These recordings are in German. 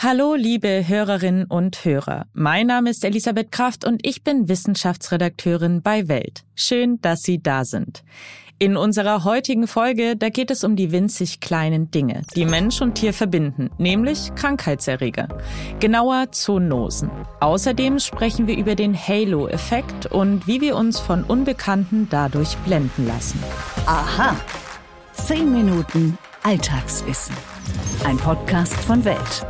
Hallo, liebe Hörerinnen und Hörer. Mein Name ist Elisabeth Kraft und ich bin Wissenschaftsredakteurin bei Welt. Schön, dass Sie da sind. In unserer heutigen Folge, da geht es um die winzig kleinen Dinge, die Mensch und Tier verbinden, nämlich Krankheitserreger. Genauer Zoonosen. Außerdem sprechen wir über den Halo-Effekt und wie wir uns von Unbekannten dadurch blenden lassen. Aha. Zehn Minuten Alltagswissen. Ein Podcast von Welt.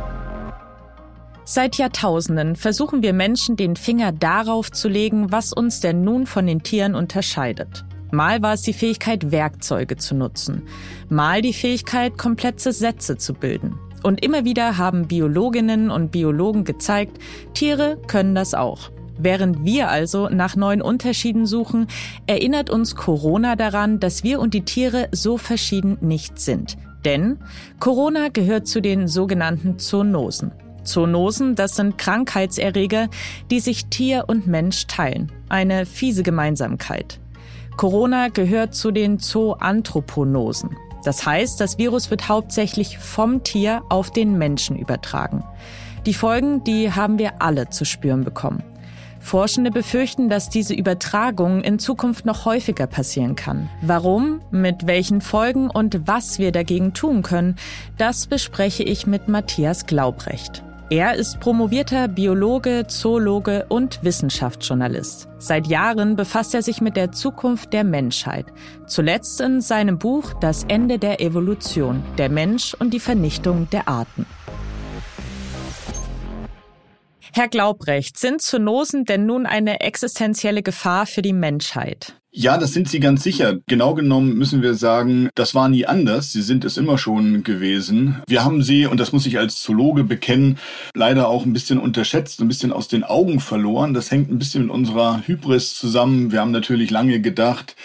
Seit Jahrtausenden versuchen wir Menschen den Finger darauf zu legen, was uns denn nun von den Tieren unterscheidet. Mal war es die Fähigkeit, Werkzeuge zu nutzen, mal die Fähigkeit, komplexe Sätze zu bilden. Und immer wieder haben Biologinnen und Biologen gezeigt, Tiere können das auch. Während wir also nach neuen Unterschieden suchen, erinnert uns Corona daran, dass wir und die Tiere so verschieden nicht sind. Denn Corona gehört zu den sogenannten Zoonosen. Zoonosen, das sind Krankheitserreger, die sich Tier und Mensch teilen. Eine fiese Gemeinsamkeit. Corona gehört zu den Zoanthroponosen. Das heißt, das Virus wird hauptsächlich vom Tier auf den Menschen übertragen. Die Folgen, die haben wir alle zu spüren bekommen. Forschende befürchten, dass diese Übertragung in Zukunft noch häufiger passieren kann. Warum, mit welchen Folgen und was wir dagegen tun können, das bespreche ich mit Matthias Glaubrecht. Er ist promovierter Biologe, Zoologe und Wissenschaftsjournalist. Seit Jahren befasst er sich mit der Zukunft der Menschheit. Zuletzt in seinem Buch Das Ende der Evolution, der Mensch und die Vernichtung der Arten. Herr Glaubrecht, sind Zoonosen denn nun eine existenzielle Gefahr für die Menschheit? Ja, das sind sie ganz sicher. Genau genommen müssen wir sagen, das war nie anders. Sie sind es immer schon gewesen. Wir haben sie, und das muss ich als Zoologe bekennen, leider auch ein bisschen unterschätzt, ein bisschen aus den Augen verloren. Das hängt ein bisschen mit unserer Hybris zusammen. Wir haben natürlich lange gedacht,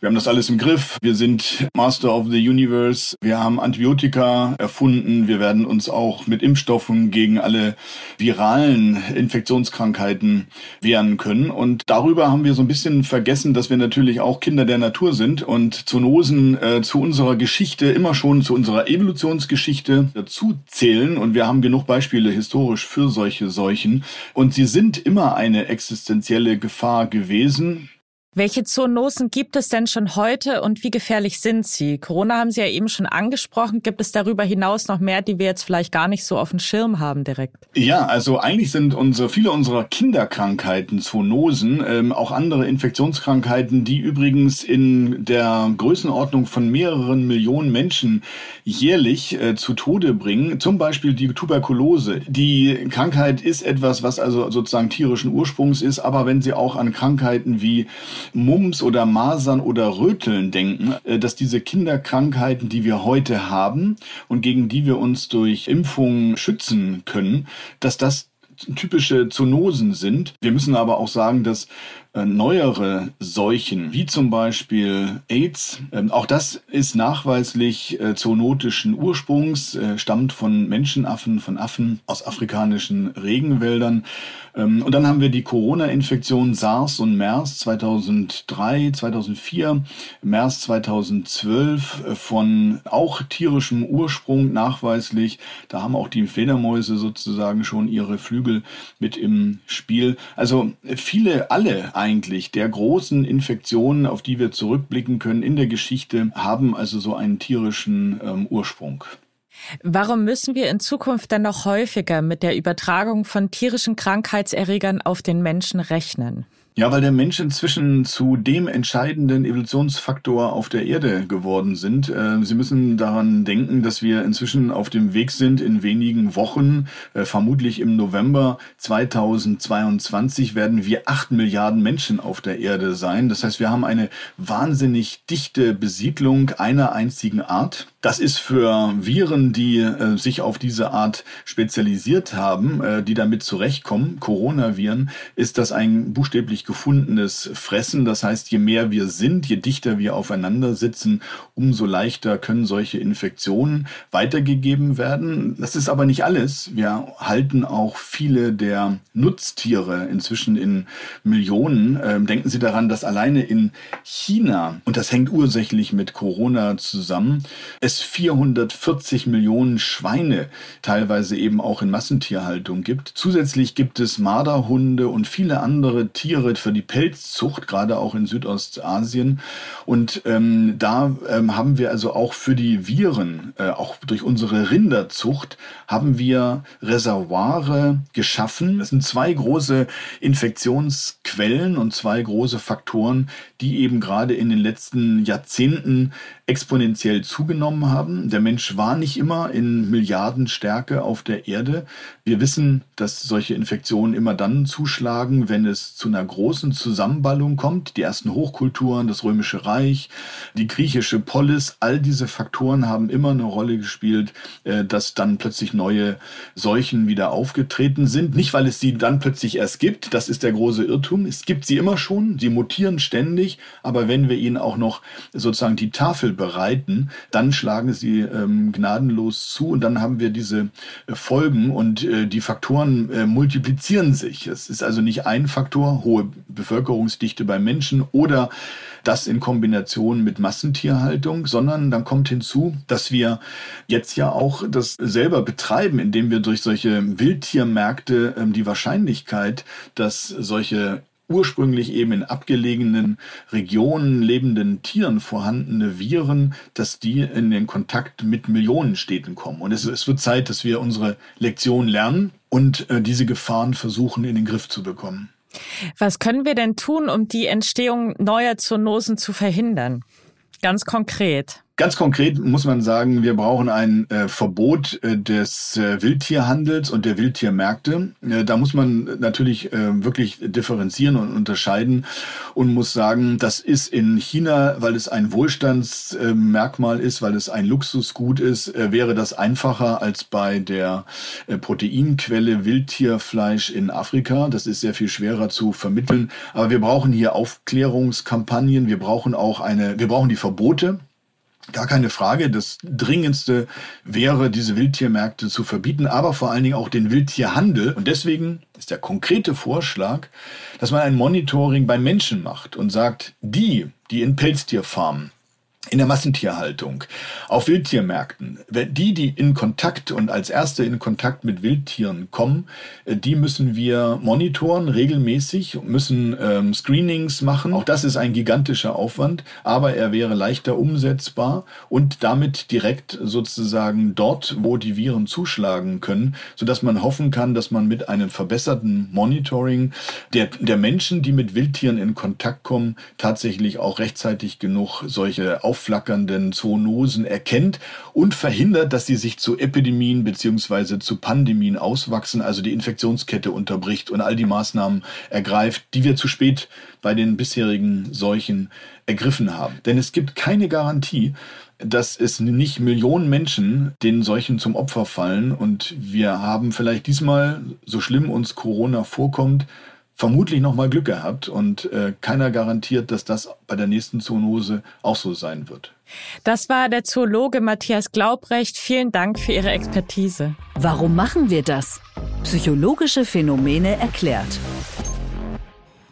wir haben das alles im Griff. Wir sind Master of the Universe. Wir haben Antibiotika erfunden. Wir werden uns auch mit Impfstoffen gegen alle viralen Infektionskrankheiten wehren können. Und darüber haben wir so ein bisschen vergessen, dass wir natürlich auch Kinder der Natur sind und Zoonosen äh, zu unserer Geschichte immer schon zu unserer Evolutionsgeschichte dazu zählen. Und wir haben genug Beispiele historisch für solche Seuchen. Und sie sind immer eine existenzielle Gefahr gewesen. Welche Zoonosen gibt es denn schon heute und wie gefährlich sind sie? Corona haben Sie ja eben schon angesprochen. Gibt es darüber hinaus noch mehr, die wir jetzt vielleicht gar nicht so auf dem Schirm haben direkt? Ja, also eigentlich sind unsere, viele unserer Kinderkrankheiten Zoonosen, ähm, auch andere Infektionskrankheiten, die übrigens in der Größenordnung von mehreren Millionen Menschen jährlich äh, zu Tode bringen. Zum Beispiel die Tuberkulose. Die Krankheit ist etwas, was also sozusagen tierischen Ursprungs ist, aber wenn Sie auch an Krankheiten wie Mumps oder Masern oder Röteln denken, äh, dass diese Kinderkrankheiten, die wir heute haben und gegen die wir uns durch Impfungen schützen können, dass das typische Zoonosen sind. Wir müssen aber auch sagen, dass neuere Seuchen, wie zum Beispiel AIDS. Ähm, auch das ist nachweislich äh, zoonotischen Ursprungs, äh, stammt von Menschenaffen, von Affen aus afrikanischen Regenwäldern. Ähm, und dann haben wir die Corona-Infektion SARS und MERS 2003, 2004, MERS 2012 äh, von auch tierischem Ursprung nachweislich. Da haben auch die Fledermäuse sozusagen schon ihre Flügel mit im Spiel. Also viele, alle eigentlich der großen Infektionen, auf die wir zurückblicken können in der Geschichte, haben also so einen tierischen ähm, Ursprung. Warum müssen wir in Zukunft dann noch häufiger mit der Übertragung von tierischen Krankheitserregern auf den Menschen rechnen? Ja, weil der Mensch inzwischen zu dem entscheidenden Evolutionsfaktor auf der Erde geworden sind. Äh, Sie müssen daran denken, dass wir inzwischen auf dem Weg sind, in wenigen Wochen, äh, vermutlich im November 2022, werden wir acht Milliarden Menschen auf der Erde sein. Das heißt, wir haben eine wahnsinnig dichte Besiedlung einer einzigen Art. Das ist für Viren, die äh, sich auf diese Art spezialisiert haben, äh, die damit zurechtkommen, Coronaviren, ist das ein buchstäblich gefundenes Fressen. Das heißt, je mehr wir sind, je dichter wir aufeinander sitzen, umso leichter können solche Infektionen weitergegeben werden. Das ist aber nicht alles. Wir halten auch viele der Nutztiere inzwischen in Millionen. Ähm, denken Sie daran, dass alleine in China, und das hängt ursächlich mit Corona zusammen, es 440 Millionen Schweine, teilweise eben auch in Massentierhaltung gibt. Zusätzlich gibt es Marderhunde und viele andere Tiere für die Pelzzucht, gerade auch in Südostasien. Und ähm, da ähm, haben wir also auch für die Viren, äh, auch durch unsere Rinderzucht, haben wir Reservoire geschaffen. Es sind zwei große Infektionsquellen und zwei große Faktoren, die eben gerade in den letzten Jahrzehnten exponentiell zugenommen haben. Der Mensch war nicht immer in Milliardenstärke auf der Erde. Wir wissen, dass solche Infektionen immer dann zuschlagen, wenn es zu einer großen Zusammenballung kommt. Die ersten Hochkulturen, das Römische Reich, die griechische Polis, all diese Faktoren haben immer eine Rolle gespielt, äh, dass dann plötzlich neue Seuchen wieder aufgetreten sind. Nicht, weil es sie dann plötzlich erst gibt, das ist der große Irrtum. Es gibt sie immer schon, sie mutieren ständig, aber wenn wir ihnen auch noch sozusagen die Tafel bereiten, dann schlagen sie ähm, gnadenlos zu und dann haben wir diese äh, Folgen und äh, die Faktoren äh, multiplizieren sich. Es ist also nicht ein Faktor, hohe Bevölkerungsdichte bei Menschen oder das in Kombination mit Massentierhaltung, sondern dann kommt hinzu, dass wir jetzt ja auch das selber betreiben, indem wir durch solche Wildtiermärkte ähm, die Wahrscheinlichkeit, dass solche ursprünglich eben in abgelegenen Regionen lebenden Tieren vorhandene Viren, dass die in den Kontakt mit Millionenstädten kommen. Und es, es wird Zeit, dass wir unsere Lektion lernen und äh, diese Gefahren versuchen in den Griff zu bekommen. Was können wir denn tun, um die Entstehung neuer Zoonosen zu verhindern? Ganz konkret. Ganz konkret muss man sagen, wir brauchen ein äh, Verbot äh, des äh, Wildtierhandels und der Wildtiermärkte. Äh, da muss man natürlich äh, wirklich differenzieren und unterscheiden und muss sagen, das ist in China, weil es ein Wohlstandsmerkmal ist, weil es ein Luxusgut ist, äh, wäre das einfacher als bei der Proteinquelle Wildtierfleisch in Afrika. Das ist sehr viel schwerer zu vermitteln. Aber wir brauchen hier Aufklärungskampagnen. Wir brauchen auch eine, wir brauchen die Verbote. Gar keine Frage. Das Dringendste wäre, diese Wildtiermärkte zu verbieten, aber vor allen Dingen auch den Wildtierhandel. Und deswegen ist der konkrete Vorschlag, dass man ein Monitoring bei Menschen macht und sagt, die, die in Pelztierfarmen in der Massentierhaltung, auf Wildtiermärkten. Die, die in Kontakt und als Erste in Kontakt mit Wildtieren kommen, äh, die müssen wir monitoren regelmäßig, müssen ähm, Screenings machen. Auch das ist ein gigantischer Aufwand, aber er wäre leichter umsetzbar und damit direkt sozusagen dort, wo die Viren zuschlagen können, sodass man hoffen kann, dass man mit einem verbesserten Monitoring der, der Menschen, die mit Wildtieren in Kontakt kommen, tatsächlich auch rechtzeitig genug solche Aufwand aufflackernden Zoonosen erkennt und verhindert, dass sie sich zu Epidemien beziehungsweise zu Pandemien auswachsen, also die Infektionskette unterbricht und all die Maßnahmen ergreift, die wir zu spät bei den bisherigen Seuchen ergriffen haben. Denn es gibt keine Garantie, dass es nicht Millionen Menschen den Seuchen zum Opfer fallen und wir haben vielleicht diesmal, so schlimm uns Corona vorkommt, vermutlich noch mal Glück gehabt und äh, keiner garantiert, dass das bei der nächsten Zoonose auch so sein wird. Das war der Zoologe Matthias Glaubrecht. Vielen Dank für Ihre Expertise. Warum machen wir das? Psychologische Phänomene erklärt.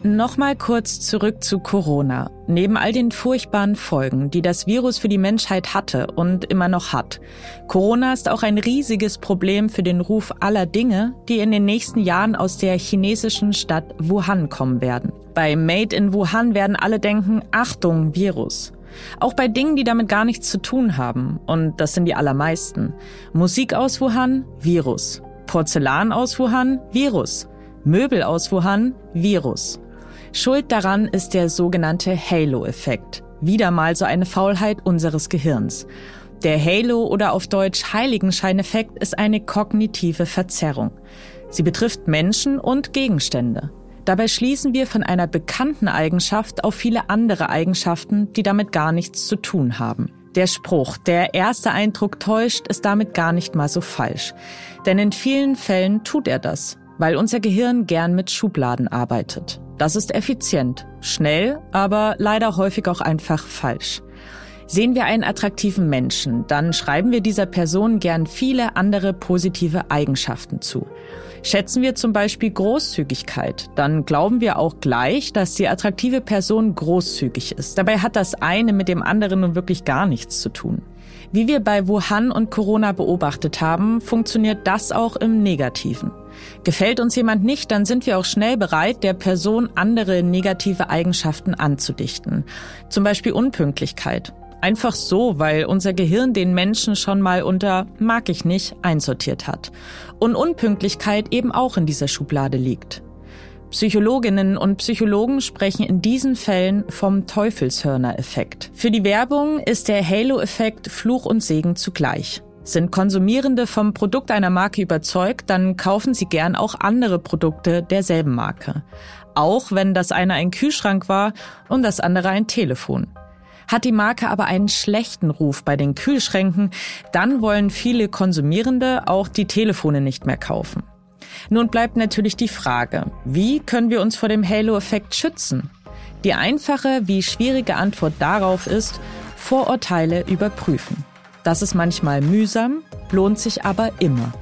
Nochmal kurz zurück zu Corona. Neben all den furchtbaren Folgen, die das Virus für die Menschheit hatte und immer noch hat, Corona ist auch ein riesiges Problem für den Ruf aller Dinge, die in den nächsten Jahren aus der chinesischen Stadt Wuhan kommen werden. Bei Made in Wuhan werden alle denken, Achtung, Virus. Auch bei Dingen, die damit gar nichts zu tun haben, und das sind die allermeisten. Musik aus Wuhan, Virus. Porzellan aus Wuhan, Virus. Möbel aus Wuhan, Virus. Schuld daran ist der sogenannte Halo-Effekt. Wieder mal so eine Faulheit unseres Gehirns. Der Halo oder auf Deutsch Heiligenscheineffekt ist eine kognitive Verzerrung. Sie betrifft Menschen und Gegenstände. Dabei schließen wir von einer bekannten Eigenschaft auf viele andere Eigenschaften, die damit gar nichts zu tun haben. Der Spruch, der erste Eindruck täuscht, ist damit gar nicht mal so falsch. Denn in vielen Fällen tut er das, weil unser Gehirn gern mit Schubladen arbeitet. Das ist effizient, schnell, aber leider häufig auch einfach falsch. Sehen wir einen attraktiven Menschen, dann schreiben wir dieser Person gern viele andere positive Eigenschaften zu. Schätzen wir zum Beispiel Großzügigkeit, dann glauben wir auch gleich, dass die attraktive Person großzügig ist. Dabei hat das eine mit dem anderen nun wirklich gar nichts zu tun. Wie wir bei Wuhan und Corona beobachtet haben, funktioniert das auch im Negativen. Gefällt uns jemand nicht, dann sind wir auch schnell bereit, der Person andere negative Eigenschaften anzudichten. Zum Beispiel Unpünktlichkeit. Einfach so, weil unser Gehirn den Menschen schon mal unter mag ich nicht einsortiert hat. Und Unpünktlichkeit eben auch in dieser Schublade liegt. Psychologinnen und Psychologen sprechen in diesen Fällen vom Teufelshörner-Effekt. Für die Werbung ist der Halo-Effekt Fluch und Segen zugleich. Sind Konsumierende vom Produkt einer Marke überzeugt, dann kaufen sie gern auch andere Produkte derselben Marke. Auch wenn das eine ein Kühlschrank war und das andere ein Telefon. Hat die Marke aber einen schlechten Ruf bei den Kühlschränken, dann wollen viele Konsumierende auch die Telefone nicht mehr kaufen. Nun bleibt natürlich die Frage, wie können wir uns vor dem Halo-Effekt schützen? Die einfache wie schwierige Antwort darauf ist, Vorurteile überprüfen. Das ist manchmal mühsam, lohnt sich aber immer.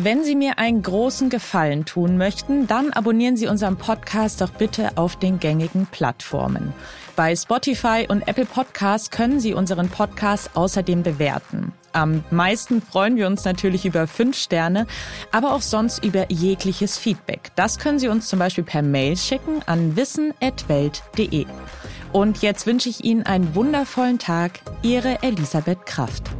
Wenn Sie mir einen großen Gefallen tun möchten, dann abonnieren Sie unseren Podcast doch bitte auf den gängigen Plattformen. Bei Spotify und Apple Podcasts können Sie unseren Podcast außerdem bewerten. Am meisten freuen wir uns natürlich über fünf Sterne, aber auch sonst über jegliches Feedback. Das können Sie uns zum Beispiel per Mail schicken an wissen.welt.de. Und jetzt wünsche ich Ihnen einen wundervollen Tag. Ihre Elisabeth Kraft.